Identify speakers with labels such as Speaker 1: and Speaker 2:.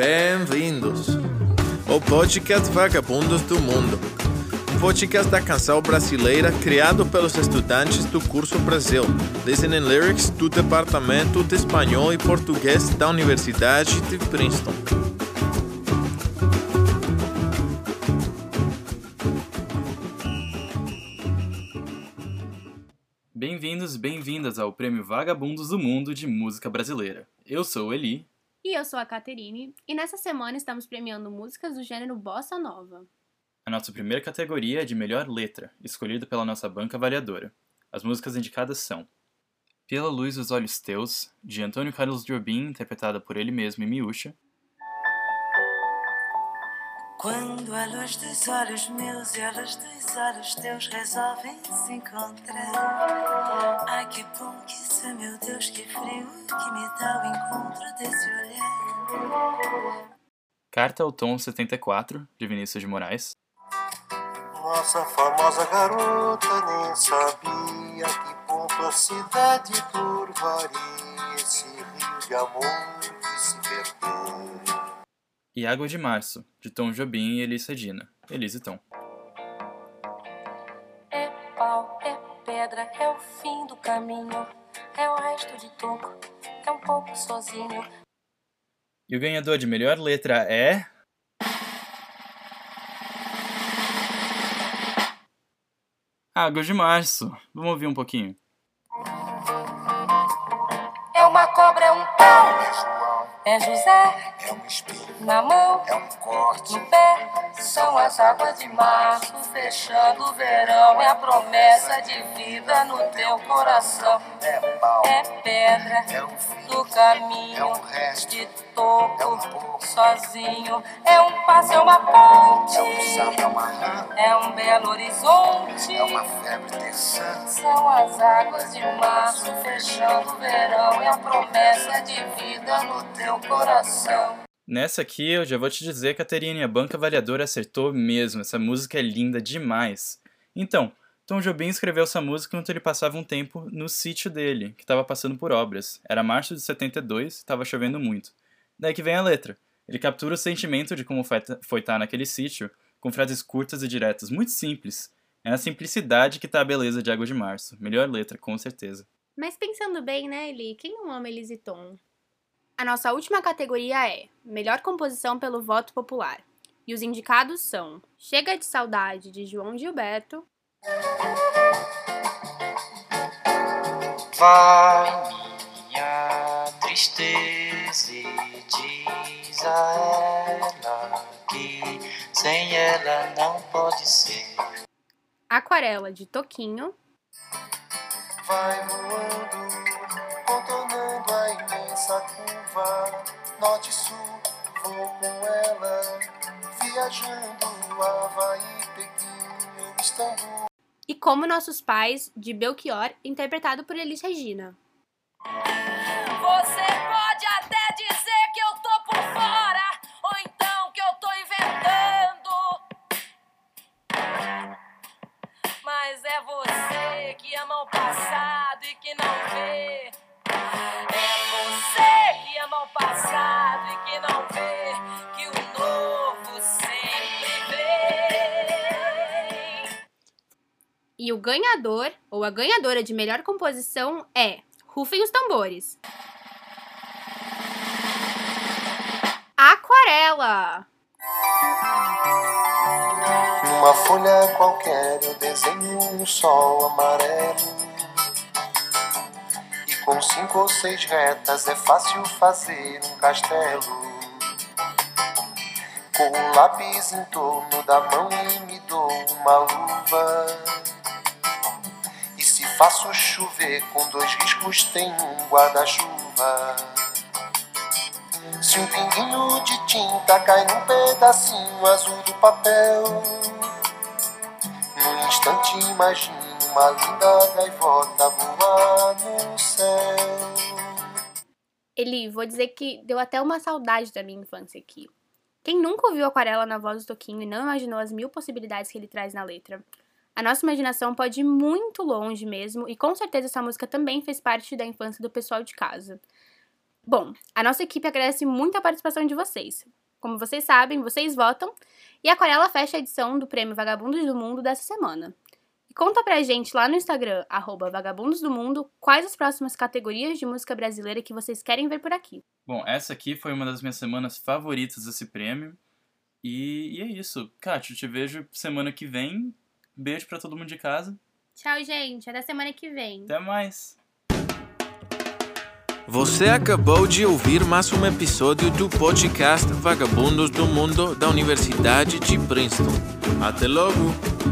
Speaker 1: Bem-vindos ao podcast Vagabundos do Mundo, um podcast da canção brasileira criado pelos estudantes do curso Brasil, Listening Lyrics do Departamento de Espanhol e Português da Universidade de Princeton.
Speaker 2: Bem-vindos, bem-vindas ao Prêmio Vagabundos do Mundo de Música Brasileira. Eu sou Eli.
Speaker 3: E eu sou a Caterine, e nessa semana estamos premiando músicas do gênero Bossa Nova.
Speaker 2: A nossa primeira categoria é de melhor letra, escolhida pela nossa banca avaliadora. As músicas indicadas são Pela Luz dos Olhos Teus, de Antônio Carlos Jobim, interpretada por ele mesmo em Miúcha,
Speaker 4: Quando a luz dos olhos meus e a luz dos olhos teus resolvem se encontrar. Ai que bom que isso é, meu Deus, que frio que me dá o encontro desse olhar.
Speaker 2: Carta ao Tom 74, de Vinícius de Moraes,
Speaker 5: Nossa famosa garota nem sabia que ponto a cidade turvaria esse rio de amor que se perdeu.
Speaker 2: E Água de Março, de Tom Jobim e Elis Regina, Elis e Tom.
Speaker 4: É pau, é pedra, é o fim do caminho. É o resto de toco, é um pouco sozinho.
Speaker 2: E o ganhador de melhor letra é. Água de Março. Vamos ouvir um pouquinho.
Speaker 4: É uma cobra, é um pau.
Speaker 5: É
Speaker 4: É José
Speaker 5: é um espelho,
Speaker 4: na mão.
Speaker 5: é um corte,
Speaker 4: No pé são as águas de março, fechando o verão. É a promessa de vida no teu coração.
Speaker 5: é pau,
Speaker 4: É pedra
Speaker 5: é um fim,
Speaker 4: do caminho,
Speaker 5: é um resto,
Speaker 4: de
Speaker 5: é um pouco,
Speaker 4: sozinho. É um passo, é uma ponte,
Speaker 5: é um samba, é uma rã,
Speaker 4: é um belo horizonte.
Speaker 5: é uma febre terçã.
Speaker 4: São as águas de março, fechando o verão. É a promessa de vida no teu coração.
Speaker 2: Nessa aqui eu já vou te dizer, Caterine, a banca avaliadora acertou mesmo. Essa música é linda demais. Então, Tom Jobim escreveu essa música enquanto ele passava um tempo no sítio dele, que estava passando por obras. Era março de 72 e estava chovendo muito. Daí que vem a letra. Ele captura o sentimento de como foi estar naquele sítio, com frases curtas e diretas, muito simples. É na simplicidade que tá a beleza de Água de Março. Melhor letra, com certeza.
Speaker 3: Mas pensando bem, né, Eli? Quem não ama Elis e Tom? A nossa última categoria é Melhor Composição pelo Voto Popular. E os indicados são Chega de Saudade, de João Gilberto,
Speaker 6: Vai minha tristeza e diz a ela que sem ela não pode ser.
Speaker 3: Aquarela, de Toquinho,
Speaker 5: Vai voando, e
Speaker 3: Como Nossos Pais, de Belchior, interpretado por Elis Regina.
Speaker 4: Você pode até dizer que eu tô por fora, ou então que eu tô inventando. Mas é você que ama o passado e que não vê. É você que ama o passado e que não vê
Speaker 3: E o ganhador, ou a ganhadora de melhor composição é Rufem os Tambores. Aquarela!
Speaker 5: Numa folha qualquer eu desenho um sol amarelo. E com cinco ou seis retas é fácil fazer um castelo. Com o lápis em torno da mão e me dou uma luva. Faço chover com dois riscos tem um guarda-chuva. Se um pinguinho de tinta cai num pedacinho azul do papel, num instante imagino uma linda gaivota voar no céu.
Speaker 3: Eli, vou dizer que deu até uma saudade da minha infância aqui. Quem nunca ouviu Aquarela na voz do Toquinho e não imaginou as mil possibilidades que ele traz na letra? A nossa imaginação pode ir muito longe mesmo, e com certeza essa música também fez parte da infância do pessoal de casa. Bom, a nossa equipe agradece muito a participação de vocês. Como vocês sabem, vocês votam e a Aquarela fecha a edição do Prêmio Vagabundos do Mundo dessa semana. E conta pra gente lá no Instagram, arroba Vagabundos do Mundo, quais as próximas categorias de música brasileira que vocês querem ver por aqui.
Speaker 2: Bom, essa aqui foi uma das minhas semanas favoritas desse prêmio. E, e é isso. Kátia, eu te vejo semana que vem. Beijo pra todo mundo de casa.
Speaker 3: Tchau, gente. Até semana que vem.
Speaker 2: Até mais.
Speaker 1: Você acabou de ouvir mais um episódio do podcast Vagabundos do Mundo da Universidade de Princeton. Até logo!